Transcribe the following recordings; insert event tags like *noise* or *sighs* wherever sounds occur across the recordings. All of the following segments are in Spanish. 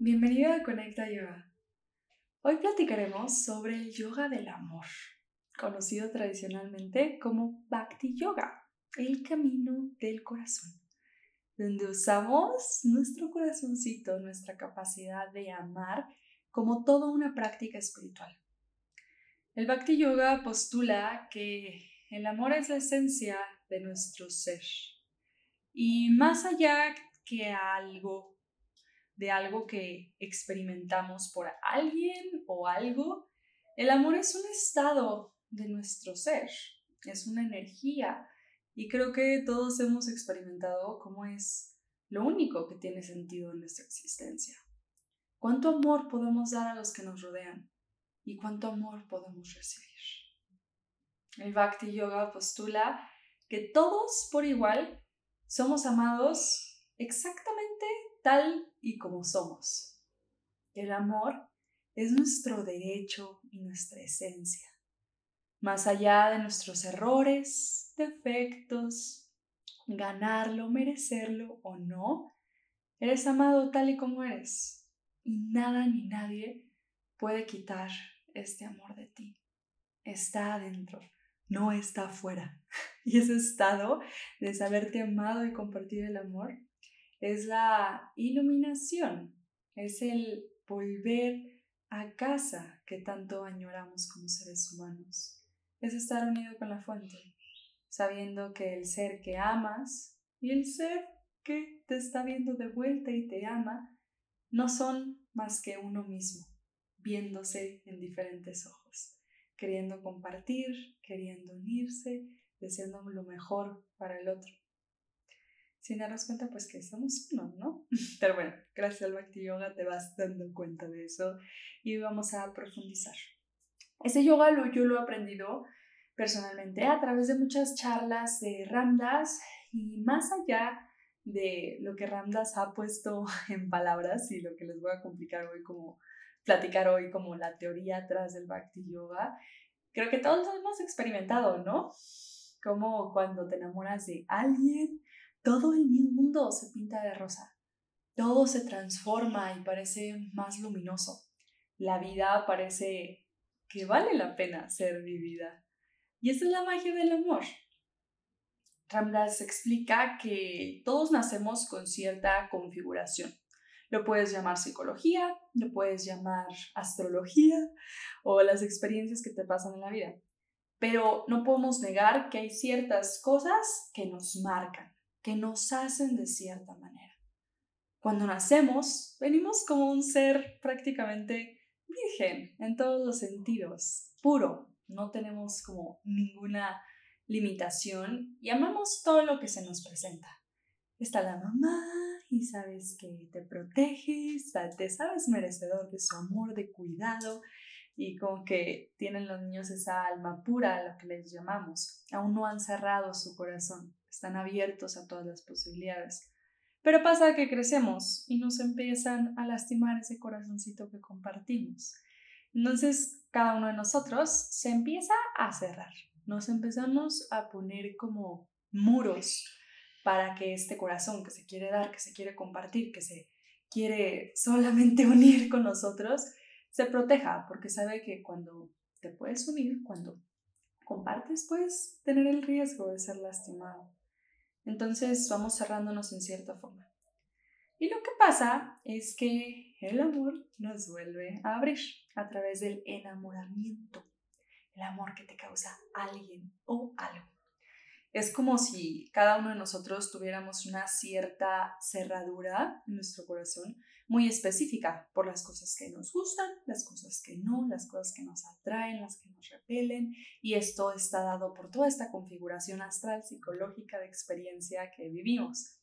Bienvenido a Conecta Yoga. Hoy platicaremos sobre el yoga del amor, conocido tradicionalmente como Bhakti Yoga, el camino del corazón, donde usamos nuestro corazoncito, nuestra capacidad de amar como toda una práctica espiritual. El Bhakti Yoga postula que el amor es la esencia de nuestro ser y más allá que algo de algo que experimentamos por alguien o algo. El amor es un estado de nuestro ser, es una energía y creo que todos hemos experimentado cómo es lo único que tiene sentido en nuestra existencia. ¿Cuánto amor podemos dar a los que nos rodean? ¿Y cuánto amor podemos recibir? El Bhakti Yoga postula que todos por igual somos amados exactamente tal y como somos. El amor es nuestro derecho y nuestra esencia. Más allá de nuestros errores, defectos, ganarlo, merecerlo o no, eres amado tal y como eres. Y nada ni nadie puede quitar este amor de ti. Está adentro, no está afuera. *laughs* Y ese estado de saberte amado y compartir el amor es la iluminación, es el volver a casa que tanto añoramos como seres humanos. Es estar unido con la fuente, sabiendo que el ser que amas y el ser que te está viendo de vuelta y te ama no son más que uno mismo, viéndose en diferentes ojos, queriendo compartir, queriendo unirse, deseando lo mejor para el otro sin darnos cuenta pues que somos uno, ¿no? *laughs* Pero bueno, gracias al Bhakti Yoga te vas dando cuenta de eso y vamos a profundizar. Ese yoga lo, yo lo he aprendido personalmente a través de muchas charlas de Ramdas y más allá de lo que Ramdas ha puesto *laughs* en palabras y lo que les voy a complicar hoy como platicar hoy como la teoría atrás del Bhakti Yoga, creo que todos hemos experimentado, ¿no? Como cuando te enamoras de alguien todo el mundo se pinta de rosa, todo se transforma y parece más luminoso. La vida parece que vale la pena ser vivida. Y esa es la magia del amor. Ramdas explica que todos nacemos con cierta configuración. Lo puedes llamar psicología, lo puedes llamar astrología o las experiencias que te pasan en la vida. Pero no podemos negar que hay ciertas cosas que nos marcan que nos hacen de cierta manera. Cuando nacemos, venimos como un ser prácticamente virgen en todos los sentidos, puro, no tenemos como ninguna limitación y amamos todo lo que se nos presenta. Está la mamá y sabes que te protege, te sabes merecedor de su amor, de cuidado y como que tienen los niños esa alma pura, lo que les llamamos. Aún no han cerrado su corazón están abiertos a todas las posibilidades. Pero pasa que crecemos y nos empiezan a lastimar ese corazoncito que compartimos. Entonces, cada uno de nosotros se empieza a cerrar. Nos empezamos a poner como muros para que este corazón que se quiere dar, que se quiere compartir, que se quiere solamente *laughs* unir con nosotros, se proteja, porque sabe que cuando te puedes unir, cuando compartes, puedes tener el riesgo de ser lastimado. Entonces vamos cerrándonos en cierta forma. Y lo que pasa es que el amor nos vuelve a abrir a través del enamoramiento, el amor que te causa alguien o algo. Es como si cada uno de nosotros tuviéramos una cierta cerradura en nuestro corazón muy específica por las cosas que nos gustan, las cosas que no, las cosas que nos atraen, las que nos repelen, y esto está dado por toda esta configuración astral psicológica de experiencia que vivimos.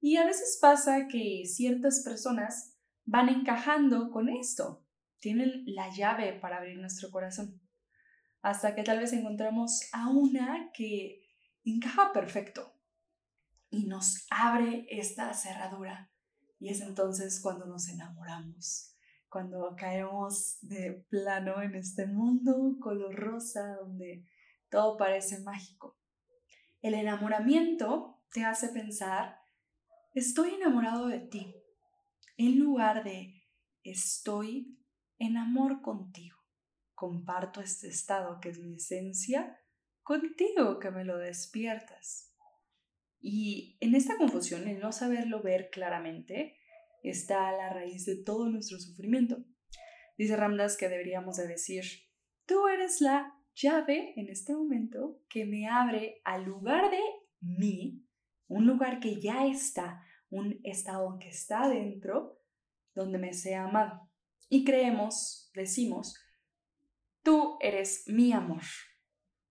Y a veces pasa que ciertas personas van encajando con esto, tienen la llave para abrir nuestro corazón, hasta que tal vez encontramos a una que encaja perfecto y nos abre esta cerradura y es entonces cuando nos enamoramos. cuando caemos de plano en este mundo color rosa donde todo parece mágico. El enamoramiento te hace pensar, estoy enamorado de ti, en lugar de estoy en amor contigo. Comparto este estado que es mi esencia contigo que me lo despiertas. Y en esta confusión, el no saberlo ver claramente, está a la raíz de todo nuestro sufrimiento. Dice Ramdas que deberíamos de decir, tú eres la llave en este momento que me abre al lugar de mí, un lugar que ya está, un estado que está dentro, donde me sea amado. Y creemos, decimos, tú eres mi amor.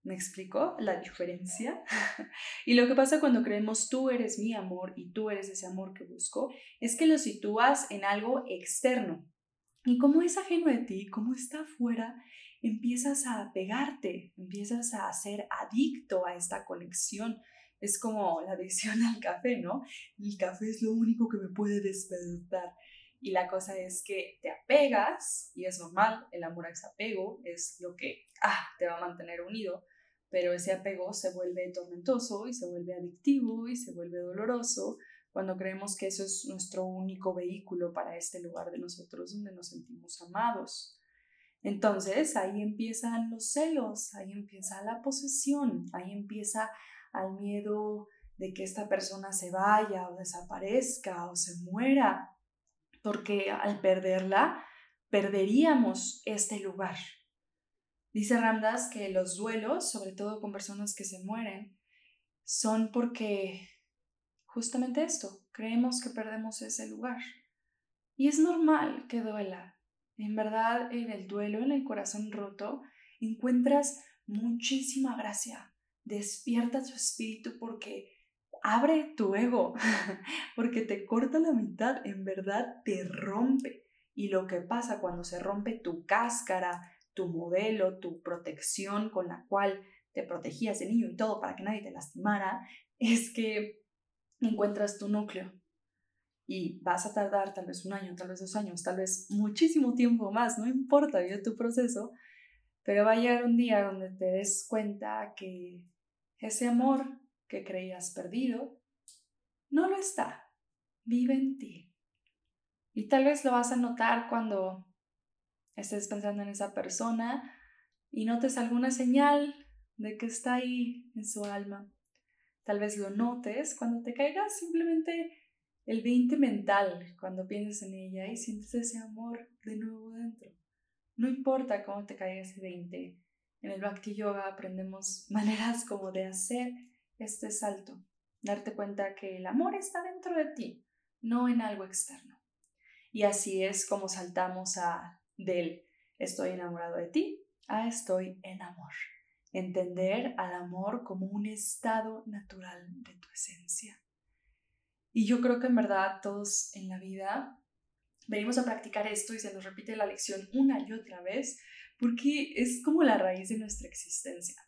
¿Me explico la diferencia? *laughs* y lo que pasa cuando creemos tú eres mi amor y tú eres ese amor que busco, es que lo sitúas en algo externo. Y como es ajeno de ti, como está afuera, empiezas a pegarte, empiezas a ser adicto a esta conexión. Es como la adicción *laughs* al café, ¿no? El café es lo único que me puede despertar. Y la cosa es que te apegas, y es normal, el amor a apego es lo que ah, te va a mantener unido, pero ese apego se vuelve tormentoso y se vuelve adictivo y se vuelve doloroso cuando creemos que eso es nuestro único vehículo para este lugar de nosotros donde nos sentimos amados. Entonces ahí empiezan los celos, ahí empieza la posesión, ahí empieza el miedo de que esta persona se vaya o desaparezca o se muera porque al perderla, perderíamos este lugar. Dice Ramdas que los duelos, sobre todo con personas que se mueren, son porque justamente esto, creemos que perdemos ese lugar. Y es normal que duela. En verdad, en el duelo, en el corazón roto, encuentras muchísima gracia. Despierta tu espíritu porque abre tu ego, *laughs* porque te corta la mitad, en verdad te rompe. Y lo que pasa cuando se rompe tu cáscara, tu modelo, tu protección con la cual te protegías de niño y todo para que nadie te lastimara, es que encuentras tu núcleo. Y vas a tardar tal vez un año, tal vez dos años, tal vez muchísimo tiempo más, no importa, vive tu proceso, pero va a llegar un día donde te des cuenta que ese amor que creías perdido, no lo está, vive en ti. Y tal vez lo vas a notar cuando estés pensando en esa persona y notes alguna señal de que está ahí en su alma. Tal vez lo notes cuando te caigas simplemente el 20 mental, cuando piensas en ella y sientes ese amor de nuevo dentro. No importa cómo te caiga ese 20. En el Bhakti Yoga aprendemos *laughs* maneras como de hacer este salto, darte cuenta que el amor está dentro de ti, no en algo externo. Y así es como saltamos a del estoy enamorado de ti a estoy en amor. Entender al amor como un estado natural de tu esencia. Y yo creo que en verdad todos en la vida venimos a practicar esto y se nos repite la lección una y otra vez porque es como la raíz de nuestra existencia.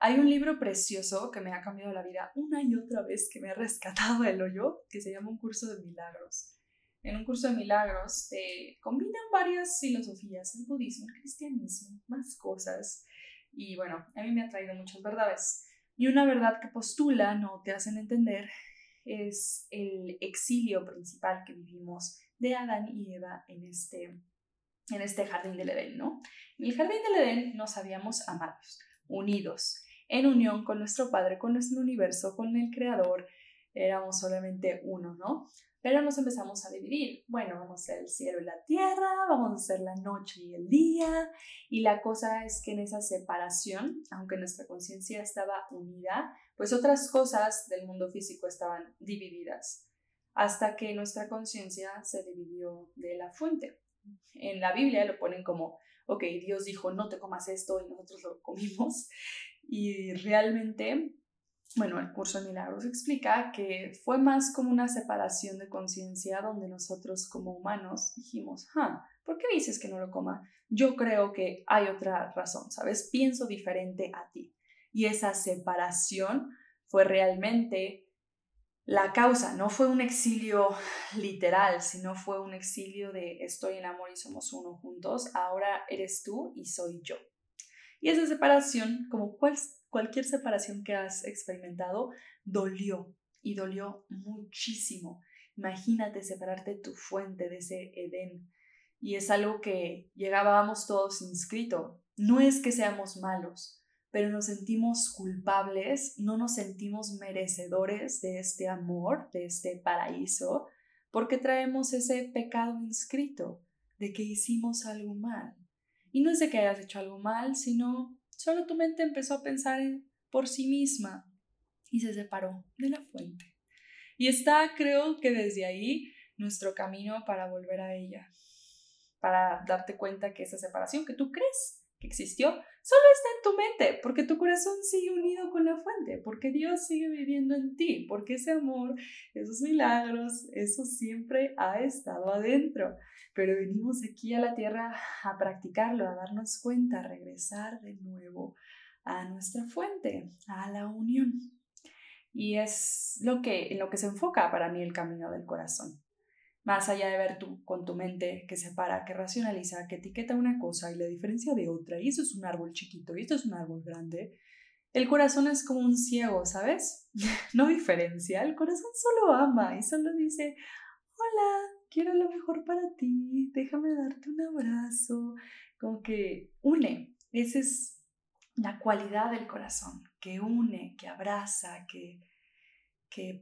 Hay un libro precioso que me ha cambiado la vida una y otra vez, que me ha rescatado del hoyo, que se llama Un curso de milagros. En un curso de milagros te combinan varias filosofías, el budismo, el cristianismo, más cosas. Y bueno, a mí me ha traído muchas verdades. Y una verdad que postulan o te hacen entender es el exilio principal que vivimos de Adán y Eva en este, en este jardín del Edén, ¿no? En el jardín del Edén nos habíamos amados, unidos, en unión con nuestro Padre, con nuestro universo, con el Creador, éramos solamente uno, ¿no? Pero nos empezamos a dividir. Bueno, vamos a ser el cielo y la tierra, vamos a ser la noche y el día. Y la cosa es que en esa separación, aunque nuestra conciencia estaba unida, pues otras cosas del mundo físico estaban divididas. Hasta que nuestra conciencia se dividió de la fuente. En la Biblia lo ponen como, ok, Dios dijo, no te comas esto y nosotros lo comimos. Y realmente, bueno, el curso de milagros explica que fue más como una separación de conciencia donde nosotros como humanos dijimos, ah, ¿por qué dices que no lo coma? Yo creo que hay otra razón, ¿sabes? Pienso diferente a ti. Y esa separación fue realmente la causa. No fue un exilio literal, sino fue un exilio de estoy en amor y somos uno juntos. Ahora eres tú y soy yo. Y esa separación, como cualquier separación que has experimentado, dolió y dolió muchísimo. Imagínate separarte de tu fuente, de ese Edén. Y es algo que llegábamos todos inscrito. No es que seamos malos, pero nos sentimos culpables, no nos sentimos merecedores de este amor, de este paraíso, porque traemos ese pecado inscrito de que hicimos algo mal. Y no es de que hayas hecho algo mal, sino solo tu mente empezó a pensar por sí misma y se separó de la fuente. Y está, creo que desde ahí, nuestro camino para volver a ella, para darte cuenta que esa separación que tú crees que existió, solo está en tu mente, porque tu corazón sigue unido con la fuente, porque Dios sigue viviendo en ti, porque ese amor, esos milagros, eso siempre ha estado adentro. Pero venimos aquí a la tierra a practicarlo, a darnos cuenta, a regresar de nuevo a nuestra fuente, a la unión. Y es lo que, en lo que se enfoca para mí el camino del corazón. Más allá de ver tú con tu mente que separa, que racionaliza, que etiqueta una cosa y la diferencia de otra, y eso es un árbol chiquito y esto es un árbol grande, el corazón es como un ciego, ¿sabes? *laughs* no diferencia, el corazón solo ama y solo dice, hola, quiero lo mejor para ti, déjame darte un abrazo, como que une, esa es la cualidad del corazón, que une, que abraza, que,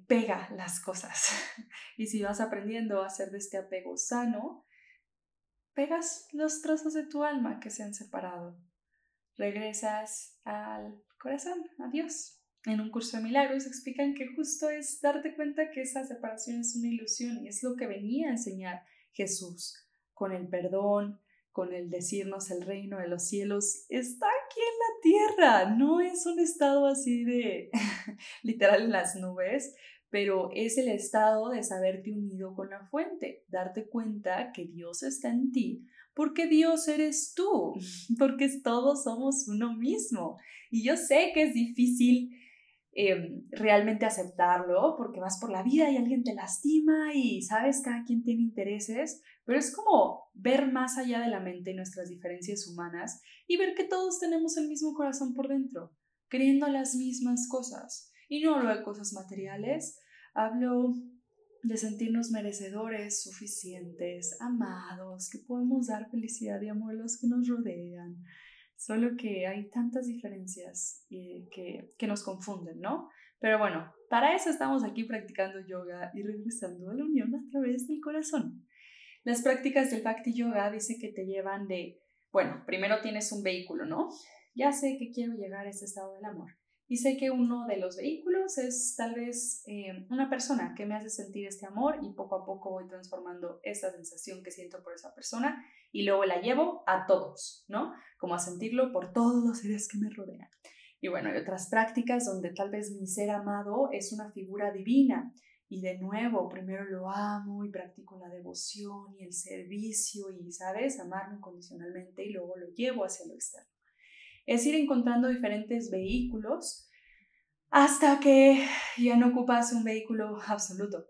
pega las cosas. *laughs* Y si vas aprendiendo a hacer de este apego sano, pegas los trozos de tu alma que se han separado. Regresas al corazón, a Dios. En un curso de milagros explican que justo es darte cuenta que esa separación es una ilusión y es lo que venía a enseñar Jesús con el perdón, con el decirnos el reino de los cielos está aquí en la tierra, no es un estado así de *laughs* literal en las nubes, pero es el estado de saberte unido con la fuente, darte cuenta que Dios está en ti, porque Dios eres tú, *laughs* porque todos somos uno mismo. Y yo sé que es difícil em, realmente aceptarlo, porque vas por la vida y alguien te lastima y sabes, cada quien tiene intereses, pero es como ver más allá de la mente y nuestras diferencias humanas y ver que todos tenemos el mismo corazón por dentro, creyendo las mismas cosas. Y no hablo de cosas materiales, hablo de sentirnos merecedores, suficientes, amados, que podemos dar felicidad y amor a los que nos rodean. Solo que hay tantas diferencias eh, que, que nos confunden, ¿no? Pero bueno, para eso estamos aquí practicando yoga y regresando a la unión a través del corazón. Las prácticas del Bhakti Yoga dice que te llevan de, bueno, primero tienes un vehículo, ¿no? Ya sé que quiero llegar a ese estado del amor. Y sé que uno de los vehículos es tal vez eh, una persona que me hace sentir este amor y poco a poco voy transformando esa sensación que siento por esa persona y luego la llevo a todos, ¿no? Como a sentirlo por todos los seres que me rodean. Y bueno, hay otras prácticas donde tal vez mi ser amado es una figura divina y de nuevo, primero lo amo y practico la devoción y el servicio y, ¿sabes?, amarme incondicionalmente y luego lo llevo hacia lo externo. Es ir encontrando diferentes vehículos hasta que ya no ocupas un vehículo absoluto,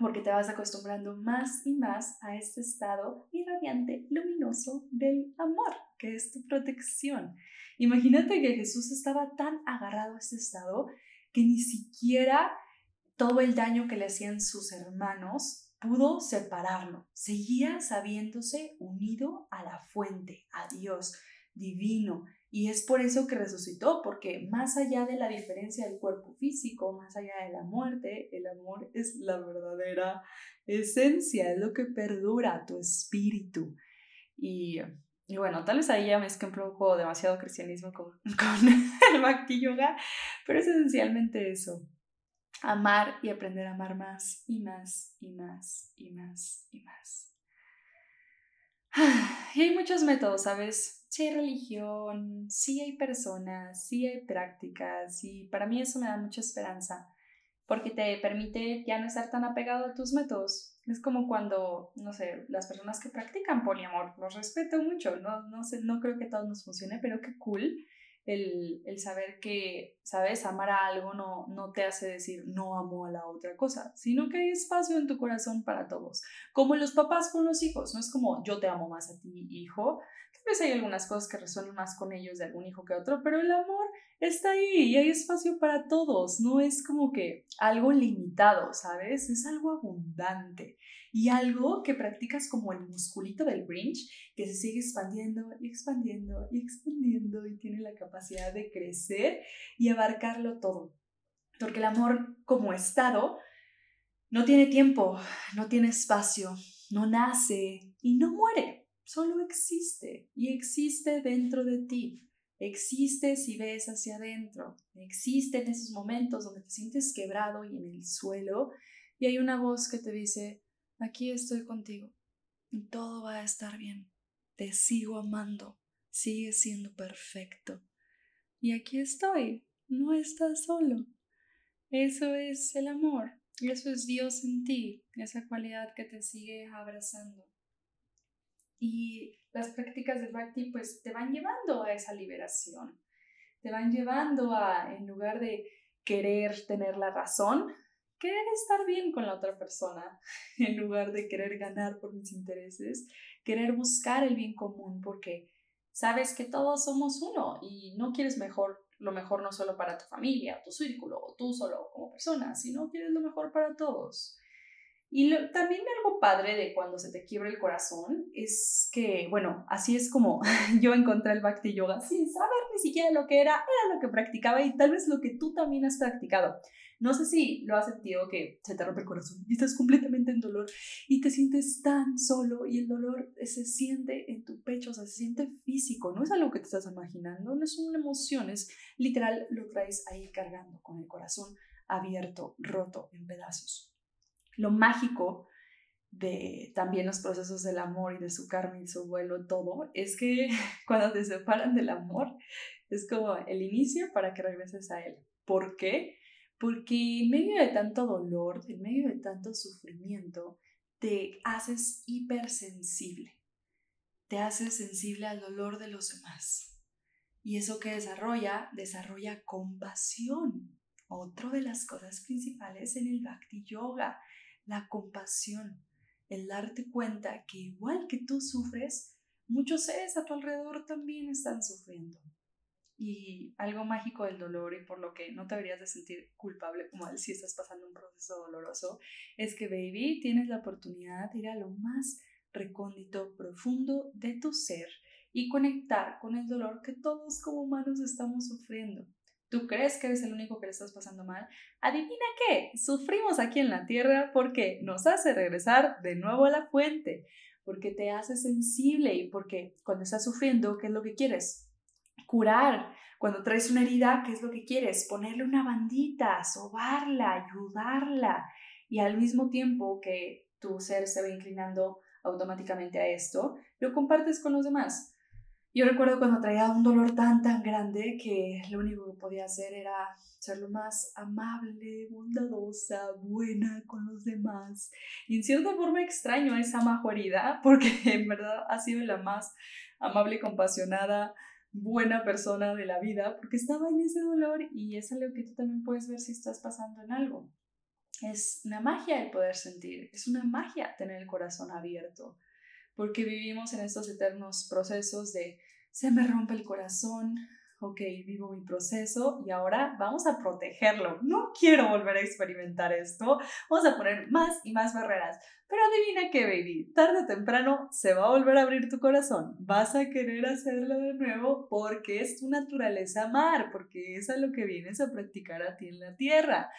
porque te vas acostumbrando más y más a este estado irradiante, luminoso del amor, que es tu protección. Imagínate que Jesús estaba tan agarrado a este estado que ni siquiera todo el daño que le hacían sus hermanos, pudo separarlo. Seguía sabiéndose unido a la fuente, a Dios divino. Y es por eso que resucitó, porque más allá de la diferencia del cuerpo físico, más allá de la muerte, el amor es la verdadera esencia, es lo que perdura tu espíritu. Y, y bueno, tal vez ahí ya mezclé un poco demasiado cristianismo con, *laughs* con el Bhakti Yoga, pero es esencialmente eso amar y aprender a amar más y más y más y más y más. *sighs* Y hay muchos métodos, ¿sabes? Sí hay religión, sí hay personas, sí hay prácticas y para mí eso me da mucha esperanza porque te permite ya no estar tan apegado a tus métodos. Es como cuando, no sé, las personas que practican poliamor, los respeto mucho, no, no, sé, no creo que todo nos funcione, pero qué cool el, el, saber que, ¿sabes? Amar a algo no, no te hace decir no amo a la otra cosa, sino que hay espacio en tu corazón para todos. Como los papás con los hijos, no es como yo te amo más a ti, hijo. Vez hay algunas cosas que resuenan más con ellos de algún hijo que otro, pero el amor está ahí y hay espacio para todos. No es como que algo limitado, ¿sabes? Es algo abundante y algo que practicas como el musculito del Grinch, que se sigue expandiendo y expandiendo y expandiendo y tiene la capacidad de crecer y abarcarlo todo. Porque el amor como estado no tiene tiempo, no tiene espacio, no nace y no muere, solo existe y existe dentro de ti. Existe si ves hacia adentro, existe en esos momentos donde te sientes quebrado y en el suelo y hay una voz que te dice, Aquí estoy contigo y todo va a estar bien. Te sigo amando, sigues siendo perfecto. Y aquí estoy, no estás solo. Eso es el amor, eso es Dios en ti, esa cualidad que te sigue abrazando. Y las prácticas de Bhakti pues te van llevando a esa liberación, te van llevando a, en lugar de querer tener la razón, querer estar bien con la otra persona *laughs* en lugar de querer ganar por mis intereses, querer buscar el bien común porque sabes que todos somos uno y no quieres mejor lo mejor no solo para tu familia, tu círculo o tú solo como persona, sino quieres lo mejor para todos. Y también algo padre de cuando se te quiebra el corazón es que, bueno, así es como *laughs* yo encontré el Bhakti Yoga sin saber ni siquiera lo que era, era lo que practicaba y tal vez lo que tú también has practicado. No sé si lo has sentido que se te rompe el corazón y estás completamente en dolor y te sientes tan solo y el dolor se siente en tu pecho, o sea, se siente físico, no es algo que te estás imaginando, no es una emoción, es literal lo traes ahí cargando con el corazón abierto, roto en pedazos. Lo mágico de también los procesos del amor y de su karma y su vuelo, todo, es que *laughs* cuando te separan del amor es como el inicio para que regreses a él. ¿Por qué? porque en medio de tanto dolor, en medio de tanto sufrimiento, te haces hipersensible, te haces sensible al dolor de los demás. Y eso que desarrolla, desarrolla compasión. Otra de las cosas principales en el Bhakti Yoga, la compasión, el darte cuenta que igual que tú sufres, muchos seres a tu alrededor también están sufriendo y algo mágico del dolor y por lo que no te deberías de sentir culpable como si estás pasando un proceso doloroso, es que, baby, tienes la oportunidad de ir a lo más recóndito, profundo de tu ser y conectar con el dolor que todos como humanos estamos sufriendo. ¿Tú crees que eres el único que le estás pasando mal? Adivina qué, sufrimos aquí en la tierra porque nos hace regresar de nuevo a la fuente, porque te hace sensible y porque cuando estás sufriendo, ¿qué es lo que quieres? curar. Cuando traes una herida, ¿qué es lo que quieres? Ponerle una bandita, sobarla, ayudarla. Y al mismo tiempo que tu ser se va inclinando automáticamente a esto, lo compartes con los demás. Yo recuerdo cuando traía un dolor tan, tan grande que lo único que podía hacer era ser lo más amable, bondadosa, buena con los demás. Y en cierta forma extraño esa herida *laughs* porque en verdad ha sido la más amable compasionada buena persona de la vida porque estaba en ese dolor y es algo que tú también puedes ver si estás pasando en algo. Es una magia el poder sentir, es una magia tener el corazón abierto, porque vivimos en estos eternos procesos de se me rompe el corazón, ok, vivo mi proceso y ahora vamos a protegerlo. No quiero volver a experimentar esto. Vamos a poner más y más barreras. Pero adivina qué, baby, tarde o temprano se va a volver a abrir tu corazón. Vas a querer hacerlo de nuevo porque es tu naturaleza amar, porque es a lo que vienes a practicar a ti en la tierra.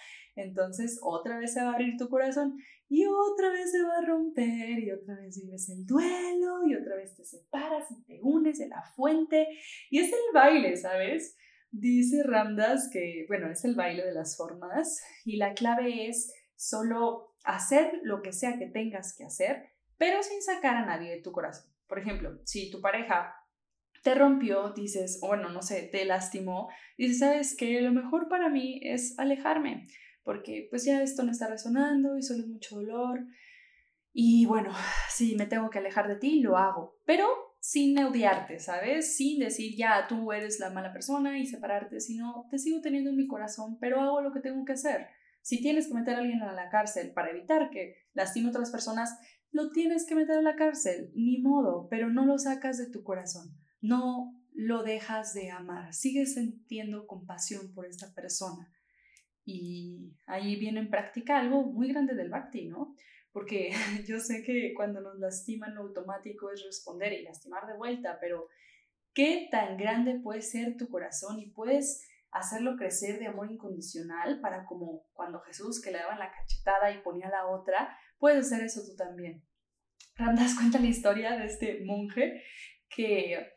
Entonces otra vez se va a abrir tu corazón y otra vez se va a romper y otra vez vives el duelo y otra vez te separas y te unes de la fuente y es el baile, ¿sabes? Dice Ramdas que, bueno, es el baile de las formas y la clave es solo hacer lo que sea que tengas que hacer, pero sin sacar a nadie de tu corazón. Por ejemplo, si tu pareja te rompió, dices, bueno, no sé, te lastimó, dices, ¿sabes qué? Lo mejor para mí es alejarme porque pues ya esto no está resonando y solo es mucho dolor. Y bueno, *sighs* si me tengo que alejar de ti, lo hago. Pero sin odiarte, ¿sabes? Sin decir ya tú eres la mala persona y separarte, sino te sigo teniendo en mi corazón, pero hago lo que tengo que hacer. Si tienes que meter a alguien a la cárcel para evitar que lastime a otras personas, lo tienes que meter a la cárcel, ni modo, pero no lo sacas de tu corazón. No lo dejas de amar, sigues sintiendo compasión por esta persona. Y ahí viene en práctica algo muy grande del bhakti, ¿no? Porque *laughs* yo sé que cuando nos lastiman lo automático es responder y lastimar de vuelta, pero ¿qué tan grande puede ser tu corazón y puedes hacerlo crecer de amor incondicional para como cuando Jesús que le daban la cachetada y ponía la otra, puedes hacer eso tú también. Ramdas *laughs* cuenta la historia de este monje que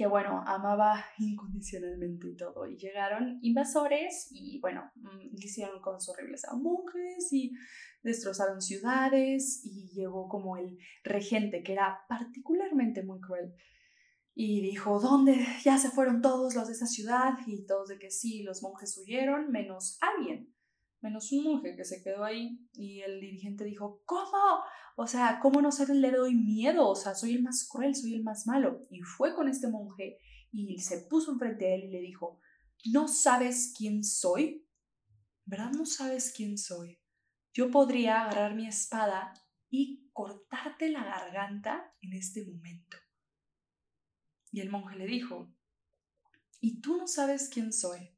que bueno, amaba incondicionalmente y todo. Y llegaron invasores y bueno, mm, hicieron cosas horribles a monjes y destrozaron ciudades y llegó como el regente que era particularmente muy cruel. Y dijo, ¿dónde? Ya se fueron todos los de esa ciudad y todos de que sí, los monjes huyeron, menos alguien menos un monje que se quedó ahí y el dirigente dijo, ¿cómo? O sea, ¿cómo no se le doy miedo? O sea, soy el más cruel, soy el más malo. Y fue con este monje y se puso enfrente de él y le dijo, ¿no sabes quién soy? ¿Verdad no sabes quién soy? Yo podría agarrar mi espada y cortarte la garganta en este momento. Y el monje le dijo, ¿y tú no sabes quién soy?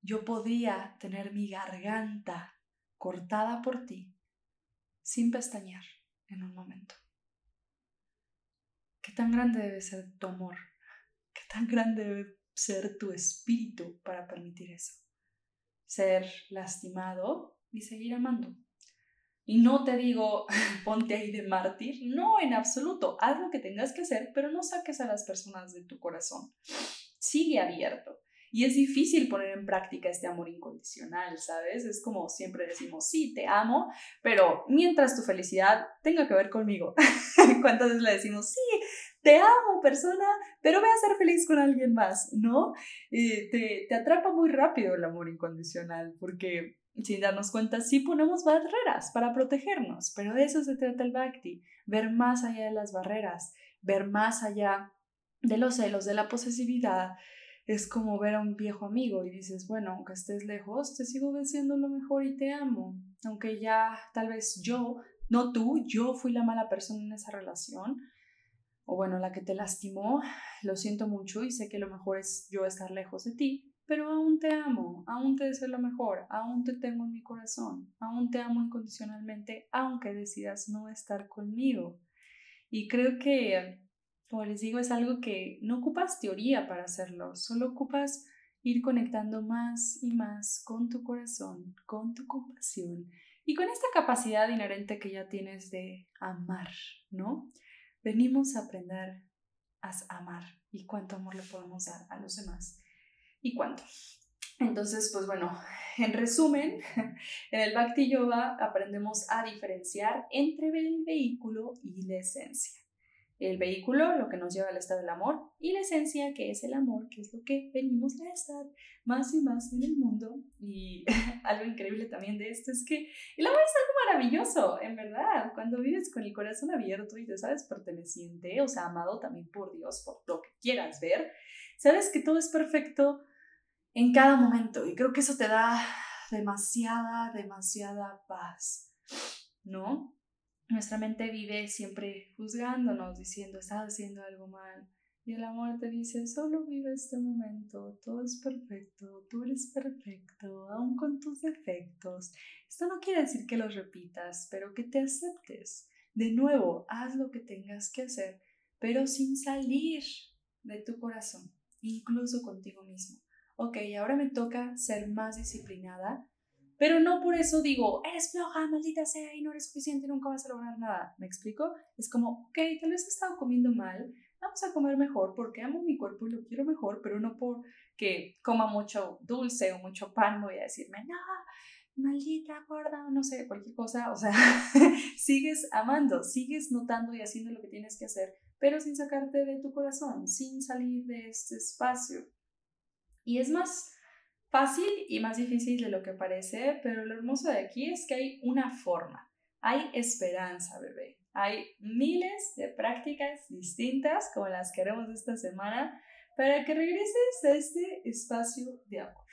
Yo podría tener mi garganta cortada por ti sin pestañear en un momento. ¿Qué tan grande debe ser tu amor? ¿Qué tan grande debe ser tu espíritu para permitir eso? Ser lastimado y seguir amando. Y no te digo, *laughs* ponte ahí de mártir, no, en absoluto, haz lo que tengas que hacer, pero no saques a las personas de tu corazón. Sigue abierto. Y es difícil poner en práctica este amor incondicional, ¿sabes? Es como siempre decimos, sí, te amo, pero mientras tu felicidad tenga que ver conmigo. *laughs* ¿Cuántas veces le decimos, sí, te amo, persona, pero voy a ser feliz con alguien más, ¿no? te, te atrapa muy rápido el amor incondicional, porque sin darnos cuenta, sí ponemos barreras para protegernos, pero de eso se trata el Bhakti, ver más allá de las barreras, ver más allá de los celos, de la posesividad, es como ver a un viejo amigo y dices, bueno, aunque estés lejos, te sigo diciendo lo mejor y te amo. Aunque ya tal vez yo, no tú, yo fui la mala persona en esa relación, o bueno, la que te lastimó, lo siento mucho y sé que lo mejor es yo estar lejos de ti, pero aún te amo, aún te deseo lo mejor, aún te tengo en mi corazón, aún te amo incondicionalmente, aunque decidas no estar conmigo. Y creo que como les digo, es algo que no ocupas teoría para hacerlo, solo ocupas ir conectando más y más con tu corazón, con tu compasión y con esta capacidad inherente que ya tienes de amar, ¿no? Venimos a aprender a amar y cuánto amor le podemos dar a los demás y cuánto. Entonces, pues bueno, en resumen, *laughs* en el Bhakti Yoga aprendemos a diferenciar entre el vehículo y la esencia el vehículo, lo que nos lleva al estado del amor, y la esencia, que es el amor, que es lo que venimos a estar más y más en el mundo. Y *laughs* algo increíble también de esto es que el amor es algo maravilloso, en verdad. Cuando vives con el corazón abierto y te sabes perteneciente, o sea, amado también por Dios, por lo que quieras ver, sabes que todo es perfecto en cada momento. Y creo que eso te da demasiada, demasiada paz, ¿no? Nuestra mente vive siempre juzgándonos, diciendo, estás haciendo algo mal. Y el amor te dice, solo vive este momento, todo es perfecto, tú eres perfecto, aún con tus defectos. Esto no quiere decir que los repitas, pero que te aceptes. De nuevo, haz lo que tengas que hacer, pero sin salir de tu corazón, incluso contigo mismo. Ok, ahora me toca ser más disciplinada pero no por eso digo, eres floja, maldita sea, y no eres suficiente, nunca vas a lograr nada. ¿Me explico? Es como, ok, tal vez he estado comiendo mal, vamos a comer mejor porque amo mi cuerpo y lo quiero mejor, pero no porque coma mucho dulce o mucho pan voy a decirme, no, maldita gorda, no sé, cualquier cosa. O sea, *laughs* sigues amando, sigues notando y haciendo lo que tienes que hacer, pero sin sacarte de tu corazón, sin salir de este espacio. Y es más Fácil y más difícil de lo que parece, pero lo hermoso de aquí es que hay una forma, hay esperanza, bebé. Hay miles de prácticas distintas como las que haremos esta semana para que regreses a este espacio de amor.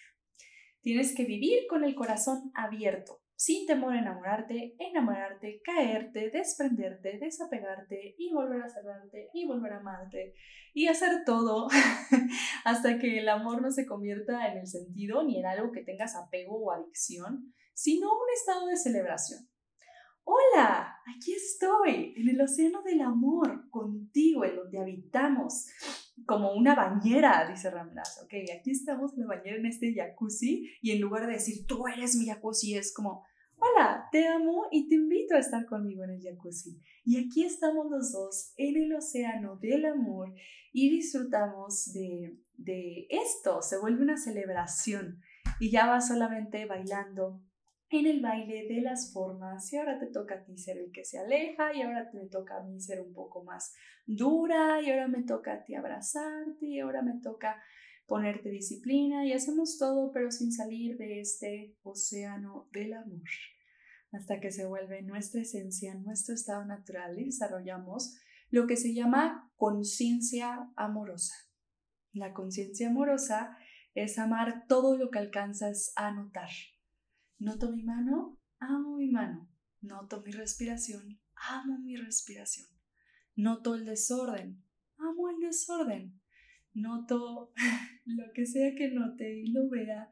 Tienes que vivir con el corazón abierto, sin temor a enamorarte, enamorarte, caerte, desprenderte, desapegarte y volver a cerrarte y volver a amarte y hacer todo *laughs* hasta que el amor no se convierta en el sentido ni en algo que tengas apego o adicción, sino un estado de celebración. Hola, aquí estoy, en el océano del amor, contigo, en donde habitamos, como una bañera, dice Ramdas. Ok, aquí estamos en la bañera, en este jacuzzi, y en lugar de decir, tú eres mi jacuzzi, es como, hola, te amo y te invito a estar conmigo en el jacuzzi. Y aquí estamos los dos en el océano del amor y disfrutamos de, de esto, se vuelve una celebración y ya vas solamente bailando en el baile de las formas. Y ahora te toca a ti ser el que se aleja y ahora te toca a mí ser un poco más dura y ahora me toca a ti abrazarte y ahora me toca ponerte disciplina y hacemos todo pero sin salir de este océano del amor. Hasta que se vuelve nuestra esencia, nuestro estado natural y desarrollamos lo que se llama conciencia amorosa. La conciencia amorosa es amar todo lo que alcanzas a notar Noto mi mano, amo mi mano. Noto mi respiración, amo mi respiración. Noto el desorden, amo el desorden. Noto *laughs* lo que sea que note y lo vea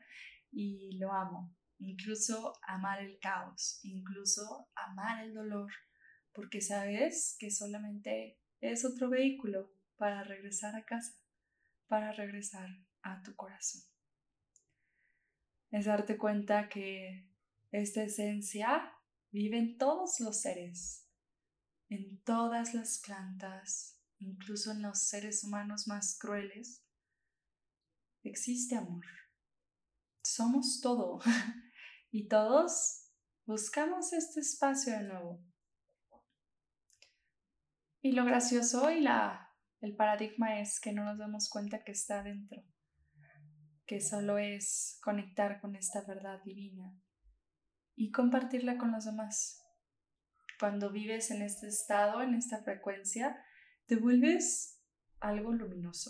y lo amo. Incluso amar el caos, incluso amar el dolor, porque sabes que solamente es otro vehículo para regresar a casa, para regresar a tu corazón es darte cuenta que esta esencia vive en todos los seres, en todas las plantas, incluso en los seres humanos más crueles. Existe amor. Somos todo *laughs* y todos buscamos este espacio de nuevo. Y lo gracioso y la, el paradigma es que no nos damos cuenta que está dentro que solo es conectar con esta verdad divina y compartirla con los demás. Cuando vives en este estado, en esta frecuencia, te vuelves algo luminoso.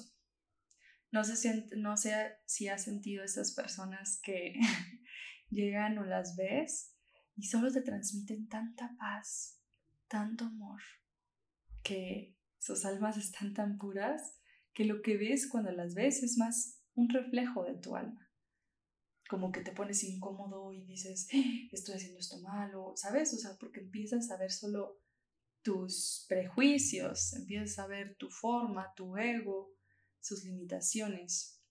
No sé si, no sé si has sentido esas personas que *laughs* llegan o las ves y solo te transmiten tanta paz, tanto amor, que sus almas *laughs* están tan puras que lo que ves cuando las ves es más un reflejo de tu alma. Como que te pones incómodo y dices, ¡Ah! estoy haciendo esto malo, ¿sabes? O sea, porque empiezas a ver solo tus prejuicios, empiezas a ver tu forma, tu ego, sus limitaciones,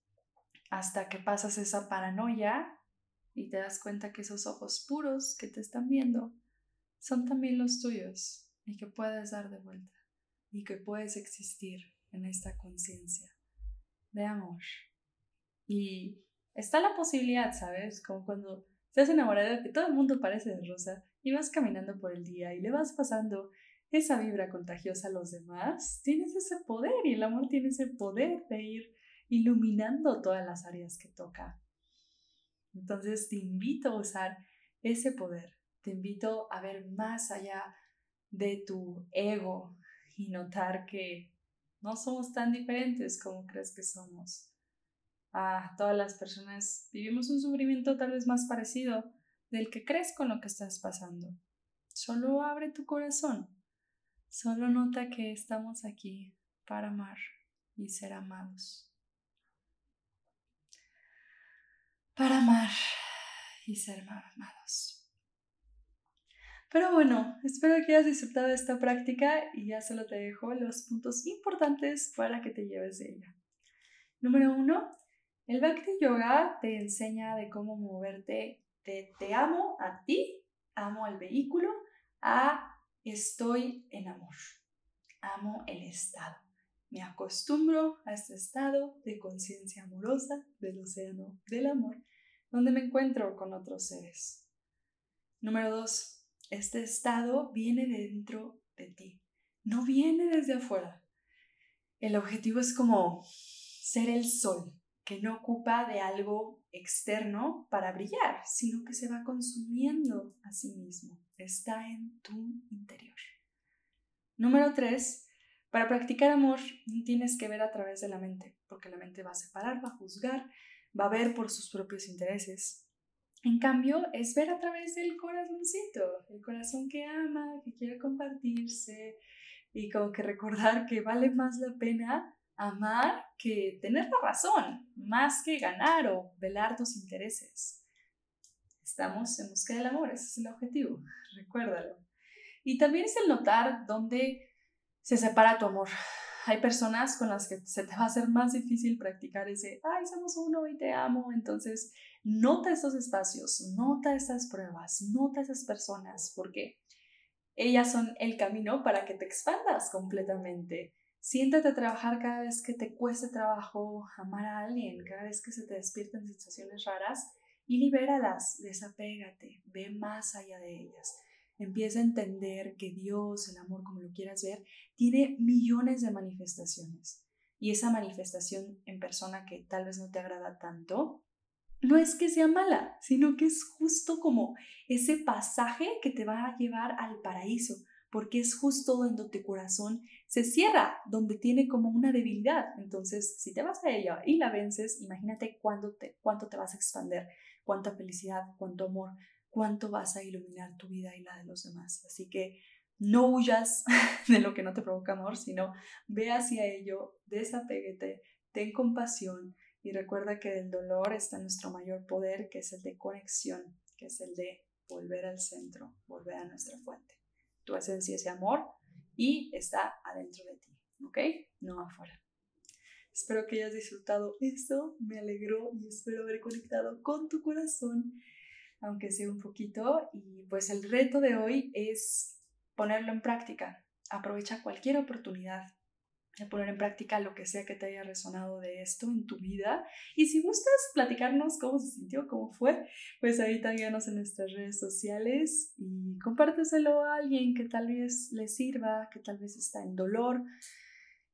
hasta que pasas esa paranoia y te das cuenta que esos ojos puros que te están viendo son también los tuyos y que puedes dar de vuelta y que puedes existir en esta conciencia de amor. Y está la posibilidad, ¿sabes? Como cuando estás enamorado de que todo el mundo parece de rosa y vas caminando por el día y le vas pasando esa vibra contagiosa a los demás, tienes ese poder y el amor tiene ese poder de ir iluminando todas las áreas que toca. Entonces te invito a usar ese poder, te invito a ver más allá de tu ego y notar que no somos tan diferentes como crees que somos a todas las personas vivimos un sufrimiento tal vez más parecido del que crees con lo que estás pasando. Solo abre tu corazón. Solo nota que estamos aquí para amar y ser amados. Para amar y ser amados. Pero bueno, espero que hayas disfrutado de esta práctica y ya solo te dejo los puntos importantes para que te lleves de ella. Número uno, el Bhakti Yoga te enseña de cómo moverte de te amo a ti, amo al vehículo, a estoy en amor, amo el estado. Me acostumbro a este estado de conciencia amorosa del océano del amor, donde me encuentro con otros seres. Número dos, este estado viene de dentro de ti, no viene desde afuera. El objetivo es como ser el sol, que no ocupa de algo externo para brillar, sino que se va consumiendo a sí mismo, está en tu interior. Número tres, para practicar amor no tienes que ver a través de la mente, porque la mente va a separar, va a juzgar, va a ver por sus propios intereses. En cambio, es ver a través del corazoncito, el corazón que ama, que quiere compartirse y como que recordar que vale más la pena amar que tener la razón, más que ganar o velar tus intereses. Estamos en busca del amor, ese es el objetivo, *laughs* recuérdalo. Y también es el notar dónde se separa tu amor. Hay personas con las que se te va a hacer más difícil practicar ese, ay, somos uno y te amo. Entonces, nota esos espacios, nota esas pruebas, nota esas personas, porque ellas son el camino para que te expandas completamente. Siéntate a trabajar cada vez que te cueste trabajo amar a alguien, cada vez que se te despierten situaciones raras y libéralas, desapégate, ve más allá de ellas. Empieza a entender que Dios, el amor, como lo quieras ver, tiene millones de manifestaciones. Y esa manifestación en persona que tal vez no te agrada tanto, no es que sea mala, sino que es justo como ese pasaje que te va a llevar al paraíso, porque es justo donde tu corazón se cierra, donde tiene como una debilidad. Entonces, si te vas a ella y la vences, imagínate cuánto te, cuánto te vas a expander, cuánta felicidad, cuánto amor, cuánto vas a iluminar tu vida y la de los demás. Así que no huyas *laughs* de lo que no te provoca amor, sino ve hacia ello, desapéguete, ten compasión y recuerda que del dolor está nuestro mayor poder, que es el de conexión, que es el de volver al centro, volver a nuestra fuente. Tu esencia es amor y está adentro de ti, ¿ok? No afuera. Espero que hayas disfrutado esto, me alegró y espero haber conectado con tu corazón, aunque sea un poquito. Y pues el reto de hoy es ponerlo en práctica. Aprovecha cualquier oportunidad de poner en práctica lo que sea que te haya resonado de esto en tu vida. Y si gustas platicarnos cómo se sintió, cómo fue, pues ahí también en nuestras redes sociales y compárteselo a alguien que tal vez le sirva, que tal vez está en dolor,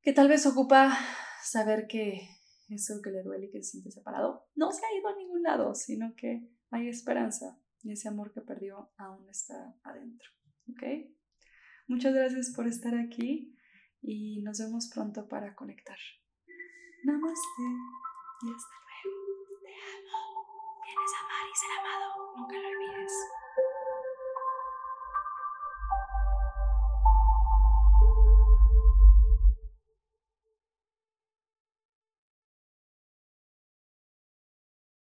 que tal vez ocupa saber que eso que le duele y que se siente separado no se ha ido a ningún lado, sino que hay esperanza y ese amor que perdió aún está adentro. ¿Ok? Muchas gracias por estar aquí y nos vemos pronto para conectar. Namaste y hasta luego. Te amo. Vienes a amar y ser amado. Nunca lo olvides.